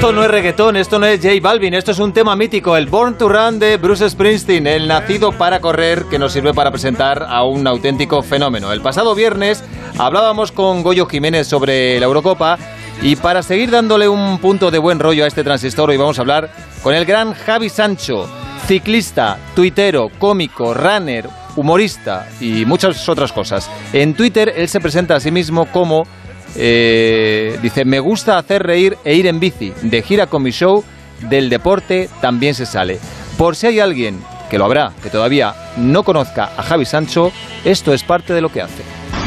Esto no es reggaetón, esto no es J Balvin, esto es un tema mítico, el Born to Run de Bruce Springsteen, el nacido para correr que nos sirve para presentar a un auténtico fenómeno. El pasado viernes hablábamos con Goyo Jiménez sobre la Eurocopa y para seguir dándole un punto de buen rollo a este transistor hoy vamos a hablar con el gran Javi Sancho, ciclista, tuitero, cómico, runner, humorista y muchas otras cosas. En Twitter él se presenta a sí mismo como eh, dice, me gusta hacer reír e ir en bici. De gira con mi show, del deporte también se sale. Por si hay alguien, que lo habrá, que todavía no conozca a Javi Sancho, esto es parte de lo que hace.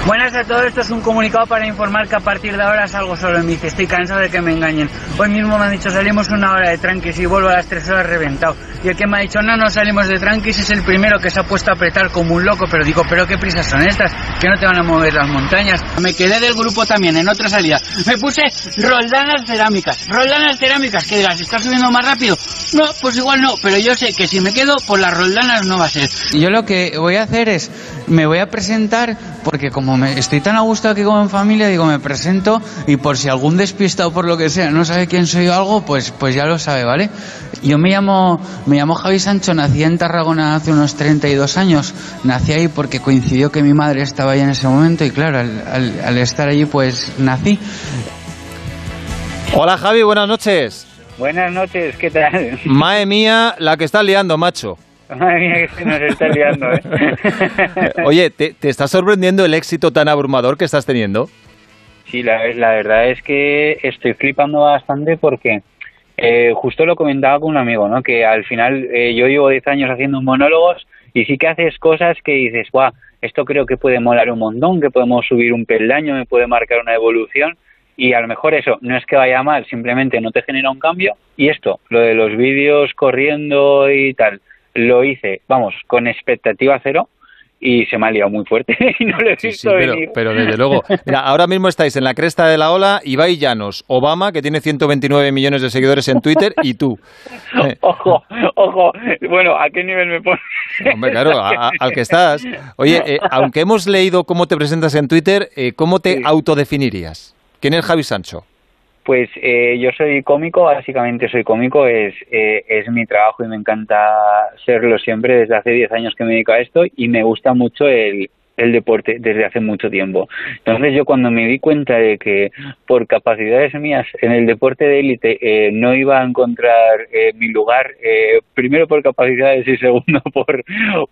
Buenas a todos, esto es un comunicado para informar que a partir de ahora salgo solo en bici. Estoy cansado de que me engañen. Hoy mismo me han dicho salimos una hora de tranquis y vuelvo a las tres horas reventado. Y el que me ha dicho no, no salimos de tranquis es el primero que se ha puesto a apretar como un loco. Pero digo, ¿pero qué prisas son estas? Que no te van a mover las montañas. Me quedé del grupo también en otra salida. Me puse roldanas cerámicas. Roldanas cerámicas, que las está subiendo más rápido. No, pues igual no, pero yo sé que si me quedo, por las roldanas no va a ser. Yo lo que voy a hacer es, me voy a presentar porque como me estoy tan a gusto aquí como en familia, digo, me presento y por si algún despistado por lo que sea no sabe quién soy o algo, pues, pues ya lo sabe, ¿vale? Yo me llamo, me llamo Javi Sancho, nací en Tarragona hace unos 32 años. Nací ahí porque coincidió que mi madre estaba ahí en ese momento y claro, al, al estar allí pues nací. Hola Javi, buenas noches. Buenas noches, ¿qué tal? Mae mía, la que está liando, macho. Madre mía, que se nos está liando, ¿eh? Oye, ¿te, ¿te, está sorprendiendo el éxito tan abrumador que estás teniendo? Sí, la, la verdad es que estoy flipando bastante porque eh, justo lo comentaba con un amigo, ¿no? Que al final eh, yo llevo 10 años haciendo monólogos y sí que haces cosas que dices, guau, esto creo que puede molar un montón, que podemos subir un peldaño, me puede marcar una evolución y a lo mejor eso no es que vaya mal, simplemente no te genera un cambio y esto, lo de los vídeos corriendo y tal, lo hice, vamos, con expectativa cero y se me ha liado muy fuerte y no lo he visto sí, sí, pero, venir. pero desde luego, mira, ahora mismo estáis en la cresta de la ola, Ibai Llanos, Obama, que tiene 129 millones de seguidores en Twitter, y tú. Ojo, ojo, bueno, ¿a qué nivel me pones? Hombre, claro, a, a, al que estás. Oye, eh, aunque hemos leído cómo te presentas en Twitter, eh, ¿cómo te Sí. autodefinirías? ¿Quién es Javi Sancho? Pues eh, yo soy cómico, básicamente soy cómico, es, eh, es mi trabajo y me encanta serlo siempre desde hace 10 años que me dedico a esto y me gusta mucho el, el deporte desde hace mucho tiempo. Entonces yo cuando me di cuenta de que por capacidades mías en el deporte de élite eh, no iba a encontrar eh, mi lugar, eh, primero por capacidades y segundo por,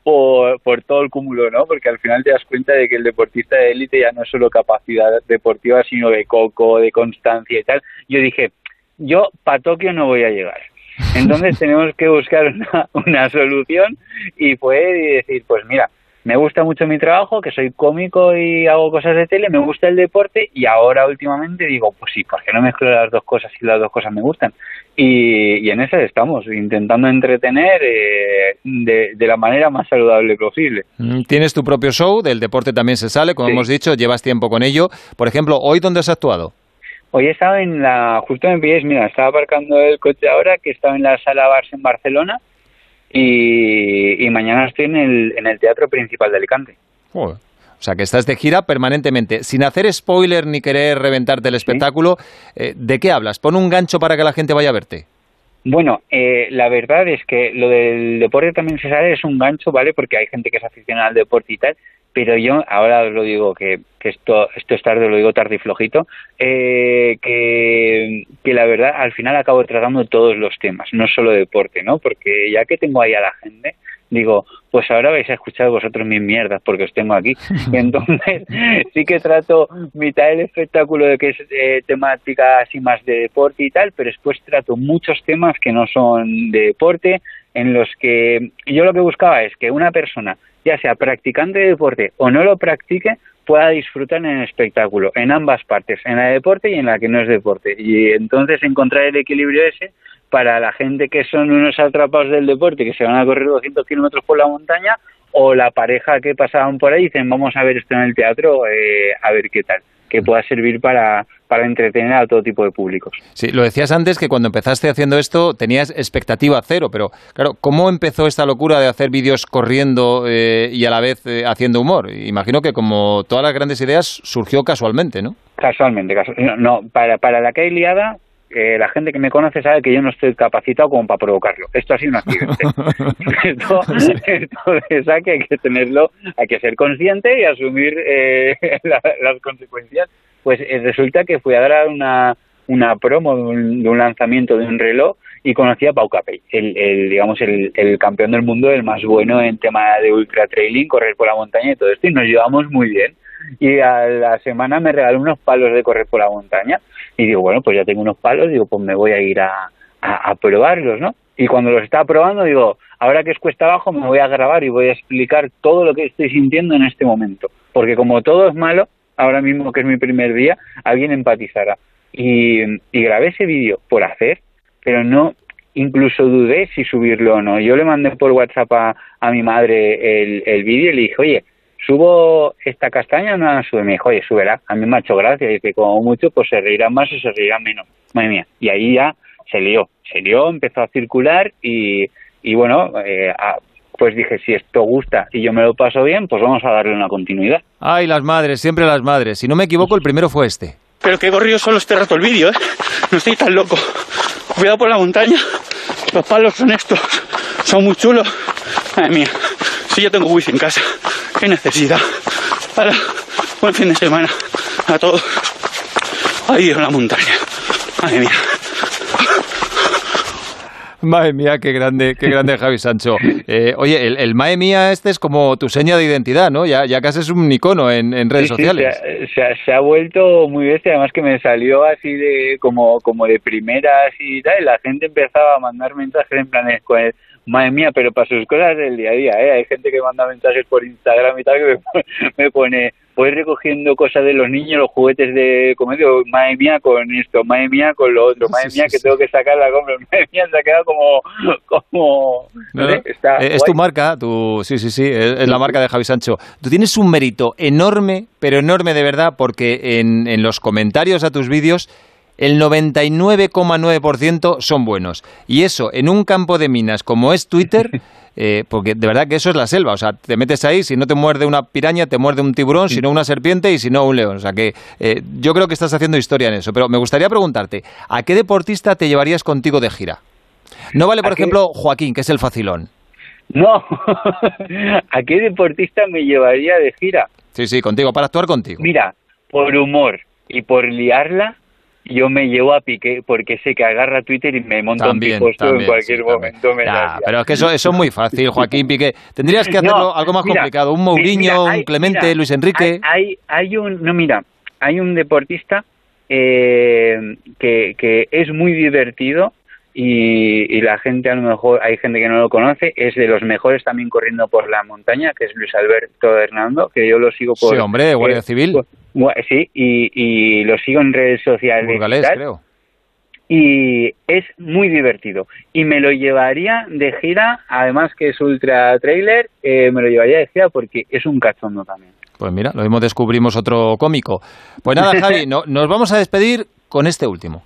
por, por todo el cúmulo, ¿no? Porque al final te das cuenta de que el deportista de élite ya no es solo capacidad deportiva, sino de coco, de constancia y tal. Yo dije, yo para Tokio no voy a llegar. Entonces tenemos que buscar una, una solución y fue decir, pues mira, me gusta mucho mi trabajo, que soy cómico y hago cosas de tele, me gusta el deporte y ahora últimamente digo, pues sí, ¿por qué no mezclo las dos cosas si las dos cosas me gustan? Y, y en eso estamos, intentando entretener eh, de, de, la manera más saludable posible. Mm, Tienes tu propio show, del deporte también se sale, como sí. hemos dicho, llevas tiempo con ello. Por ejemplo, ¿hoy dónde has actuado? Hoy he estado en la, justo me pilláis, mira, estaba aparcando el coche ahora, que estaba en la sala Bars en Barcelona, y, y, mañana estoy en el, en el Teatro Principal de Alicante. Joder. O sea, que estás de gira permanentemente. Sin hacer spoiler ni querer reventarte el espectáculo, ¿Sí? eh, ¿de qué hablas? Pon un gancho para que la gente vaya a verte. Bueno, eh, la verdad es que lo del deporte también se sabe, es un gancho, ¿vale? Porque hay gente que es aficionada al deporte y tal, pero yo ahora os lo digo que, que esto, esto es tarde, lo digo tarde y flojito, eh, que, que la verdad al final acabo tratando todos los temas, no solo deporte, ¿no? Porque ya que tengo ahí a la gente, digo, pues ahora vais a escuchar vosotros mis mierdas porque os tengo aquí. Y entonces sí que trato mitad del espectáculo de que es eh, temática así más de deporte y tal, pero después trato muchos temas que no son de deporte, en los que yo lo que buscaba es que una persona, ya sea practicante de deporte o no lo practique, pueda disfrutar en el espectáculo, en ambas partes, en la de deporte y en la que no es deporte. Y entonces encontrar el equilibrio ese para la gente que son unos atrapados del deporte, que se van a correr 200 kilómetros por la montaña, o la pareja que pasaban por ahí dicen, vamos a ver esto en el teatro, eh, a ver qué tal que pueda servir para, para entretener a todo tipo de públicos. Sí, lo decías antes que cuando empezaste haciendo esto tenías expectativa cero, pero claro, ¿cómo empezó esta locura de hacer vídeos corriendo eh, y a la vez eh, haciendo humor? Imagino que como todas las grandes ideas surgió casualmente, ¿no? Casualmente, casualmente. No, no, para, para la que hay liada eh, la gente que me conoce sabe que yo no estoy capacitado como para provocarlo. Esto ha sido un accidente. esto, hay que tenerlo, hay que ser consciente y asumir eh, las consecuencias. Pues eh, resulta que fui a dar una, una promo de un, lanzamiento de un reloj y conocí a Pau Capell, el, digamos el, el, campeón del mundo, el más bueno en tema de ultra trailing, correr por la montaña y todo esto, y nos llevamos muy bien. Y a la semana me regaló unos palos de correr por la montaña y digo, bueno, pues ya tengo unos palos, digo, pues me voy a ir a, a, probarlos, ¿no? Y cuando los estaba probando, digo, ahora que es cuesta abajo, me voy a grabar y voy a explicar todo lo que estoy sintiendo en este momento. Porque como todo es malo, ahora mismo que es mi primer día, alguien empatizará. Y, y grabé ese vídeo por hacer, pero no, incluso dudé si subirlo o no. Yo le mandé por WhatsApp a, a mi madre el, el vídeo y le dije, oye, subo esta castaña, no la sube. Me dijo, oye, súbela. A mí me ha hecho gracia y que como mucho, pues se reirán más o se reirán menos. Madre mía. Y ahí ya se lió, se lió, empezó a circular y, y bueno, eh, pues dije, si esto gusta y yo me lo paso bien, pues vamos a darle una continuidad. Ay, las madres, siempre las madres. Si no me equivoco, el primero fue este. Pero qué corrido solo este rato el vídeo, ¿eh? No estoy tan loco. Cuidado por la montaña. Los palos son estos. Son muy chulos. Madre mía. Si yo tengo wifi en casa qué necesidad. Para buen fin de semana a todos. Ahí en la montaña. Madre mía. Madre mía, qué grande, qué grande Javi Sancho. Eh, oye, el, el Mae mía este es como tu seña de identidad, ¿no? Ya, ya casi es un icono en, en redes sociales. se, ha, se, ha, vuelto muy bestia, además que me salió así de como, como de primeras y tal, y la gente empezaba a mandar mensajes en plan con el madre mía, pero para sus cosas del día a día, ¿eh? Hay gente que manda mensajes por Instagram y tal que me, pone, voy recogiendo cosas de los niños, los juguetes de comedia, madre mía con esto, madre mía con lo otro, madre mía que tengo que sacar la compra, madre mía se ha quedado como... como es tu marca, tu, sí, sí, sí, es, la marca de Javi Sancho. Tú tienes un mérito enorme, pero enorme de verdad, porque en, en los comentarios a tus vídeos el 99,9% son buenos. Y eso, en un campo de minas como es Twitter, eh, porque de verdad que eso es la selva. O sea, te metes ahí, si no te muerde una piraña, te muerde un tiburón, si no una serpiente y si no un león. O sea que eh, yo creo que estás haciendo historia en eso. Pero me gustaría preguntarte, ¿a qué deportista te llevarías contigo de gira? No vale, por ejemplo, Joaquín, que es el facilón. No, ¿a qué deportista me llevaría de gira? Sí, sí, contigo, para actuar contigo. Mira, por humor y por liarla, yo me llevo a Piqué porque sé que agarra Twitter y me monta un piposto en cualquier momento. Me pero es que eso, eso es muy fácil, Joaquín Piqué. Tendrías que hacerlo algo más complicado. Un Mourinho, un Clemente, Luis Enrique. Hay, hay, un, no mira, hay un deportista eh, que, que es muy divertido y, y, la gente a lo mejor hay gente que no lo conoce es de los mejores también corriendo por la montaña que es Luis Alberto Hernando que yo lo sigo por sí hombre Guardia eh, Civil sí y, y, lo sigo en redes sociales Burgalés, creo. Y es muy divertido. Y me lo llevaría de gira además que es ultra trailer eh, me lo llevaría de gira porque es un cachondo también. Pues mira lo mismo descubrimos otro cómico. Pues nada Javi no, nos vamos a despedir con este último